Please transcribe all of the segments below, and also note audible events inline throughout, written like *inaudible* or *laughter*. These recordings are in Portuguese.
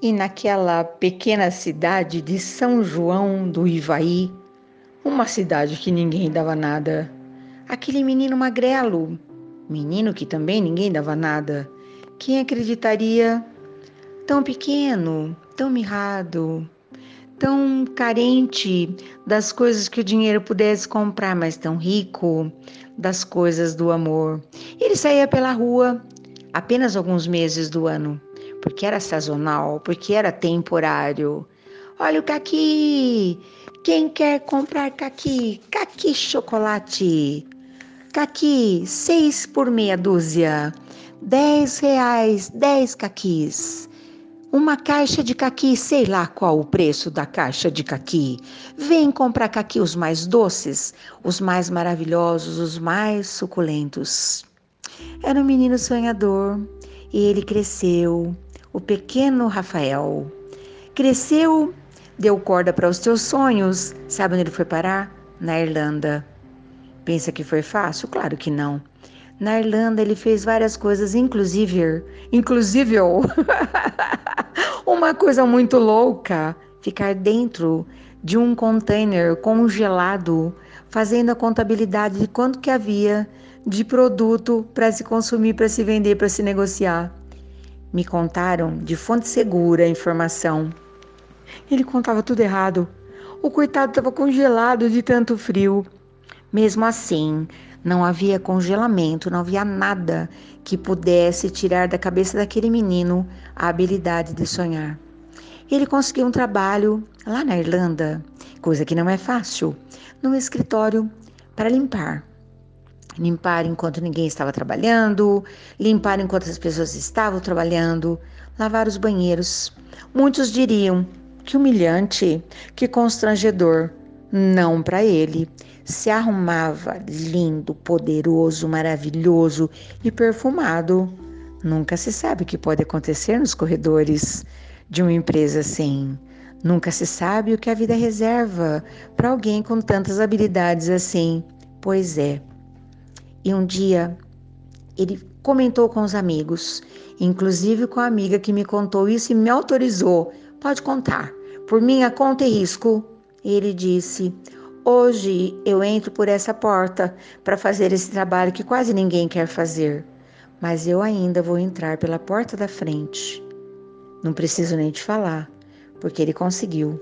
E naquela pequena cidade de São João do Ivaí, uma cidade que ninguém dava nada, aquele menino magrelo, menino que também ninguém dava nada, quem acreditaria? Tão pequeno, tão mirrado, tão carente das coisas que o dinheiro pudesse comprar, mas tão rico das coisas do amor. Ele saía pela rua apenas alguns meses do ano porque era sazonal, porque era temporário. Olha o caqui! Quem quer comprar caqui? Caqui chocolate. Caqui, seis por meia dúzia. Dez reais, dez caquis. Uma caixa de caqui, sei lá qual o preço da caixa de caqui. Vem comprar caqui os mais doces, os mais maravilhosos, os mais suculentos. Era um menino sonhador e ele cresceu o pequeno Rafael. Cresceu, deu corda para os seus sonhos. Sabe onde ele foi parar? Na Irlanda. Pensa que foi fácil? Claro que não. Na Irlanda ele fez várias coisas, inclusive, inclusive *laughs* uma coisa muito louca, ficar dentro de um container congelado, fazendo a contabilidade de quanto que havia de produto para se consumir, para se vender, para se negociar. Me contaram de fonte segura a informação. Ele contava tudo errado. O coitado estava congelado de tanto frio. Mesmo assim, não havia congelamento, não havia nada que pudesse tirar da cabeça daquele menino a habilidade de sonhar. Ele conseguiu um trabalho lá na Irlanda, coisa que não é fácil, num escritório para limpar limpar enquanto ninguém estava trabalhando, limpar enquanto as pessoas estavam trabalhando, lavar os banheiros. Muitos diriam que humilhante, que constrangedor. Não para ele. Se arrumava lindo, poderoso, maravilhoso e perfumado. Nunca se sabe o que pode acontecer nos corredores de uma empresa assim. Nunca se sabe o que a vida reserva para alguém com tantas habilidades assim. Pois é, e um dia ele comentou com os amigos, inclusive com a amiga que me contou isso e me autorizou. Pode contar, por minha conta e risco. Ele disse: Hoje eu entro por essa porta para fazer esse trabalho que quase ninguém quer fazer, mas eu ainda vou entrar pela porta da frente. Não preciso nem te falar, porque ele conseguiu.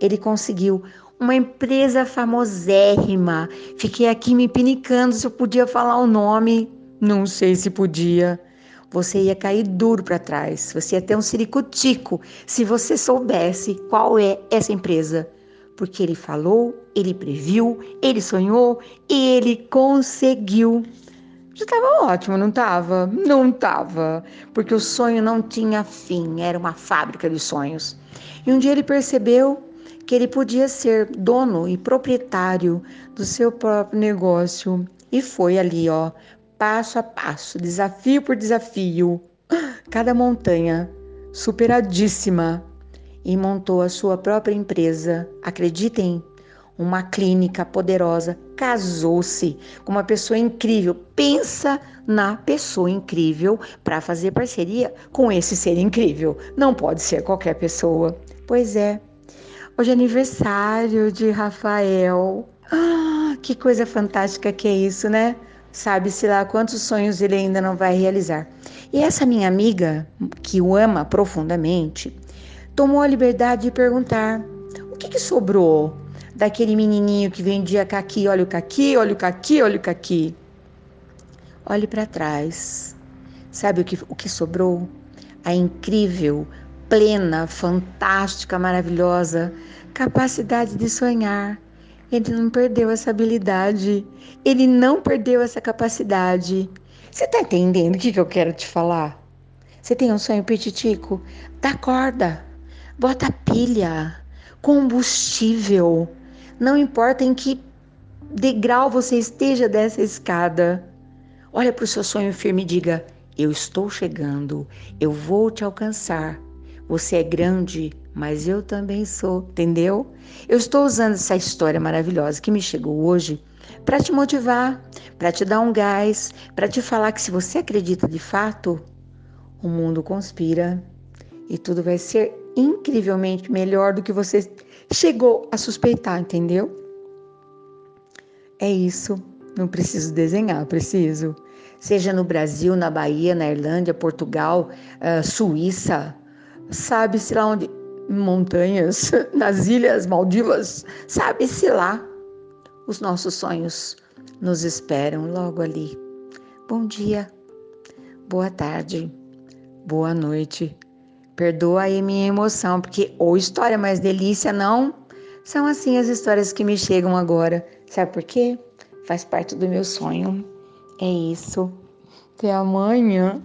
Ele conseguiu uma empresa famosérrima. Fiquei aqui me pinicando se eu podia falar o nome. Não sei se podia. Você ia cair duro para trás. Você ia ter um ciricutico se você soubesse qual é essa empresa. Porque ele falou, ele previu, ele sonhou e ele conseguiu. Já estava ótimo, não estava? Não estava, porque o sonho não tinha fim, era uma fábrica de sonhos. E um dia ele percebeu que ele podia ser dono e proprietário do seu próprio negócio. E foi ali, ó, passo a passo, desafio por desafio, *gasps* cada montanha superadíssima e montou a sua própria empresa. Acreditem, uma clínica poderosa, casou-se com uma pessoa incrível. Pensa na pessoa incrível para fazer parceria com esse ser incrível. Não pode ser qualquer pessoa. Pois é, Hoje é aniversário de Rafael. Ah, que coisa fantástica que é isso, né? Sabe-se lá quantos sonhos ele ainda não vai realizar. E essa minha amiga, que o ama profundamente, tomou a liberdade de perguntar: o que, que sobrou daquele menininho que vendia caqui? Olha o caqui, olha o caqui, olha o caqui. Olhe para trás. Sabe o que, o que sobrou? A incrível plena, fantástica, maravilhosa capacidade de sonhar. Ele não perdeu essa habilidade, ele não perdeu essa capacidade. Você está entendendo o que, que eu quero te falar? Você tem um sonho petitico? Dá corda, bota pilha, combustível. Não importa em que degrau você esteja dessa escada. Olha para o seu sonho firme e diga: Eu estou chegando, eu vou te alcançar. Você é grande, mas eu também sou, entendeu? Eu estou usando essa história maravilhosa que me chegou hoje para te motivar, para te dar um gás, para te falar que se você acredita de fato, o mundo conspira e tudo vai ser incrivelmente melhor do que você chegou a suspeitar, entendeu? É isso. Não preciso desenhar, preciso. Seja no Brasil, na Bahia, na Irlândia, Portugal, uh, Suíça, sabe-se lá onde. Montanhas, *laughs* nas Ilhas Maldivas, sabe-se lá. Os nossos sonhos nos esperam logo ali. Bom dia, boa tarde, boa noite. Perdoa aí minha emoção, porque ou história mais delícia, não. São assim as histórias que me chegam agora. Sabe por quê? Faz parte do meu sonho. É isso. Até amanhã.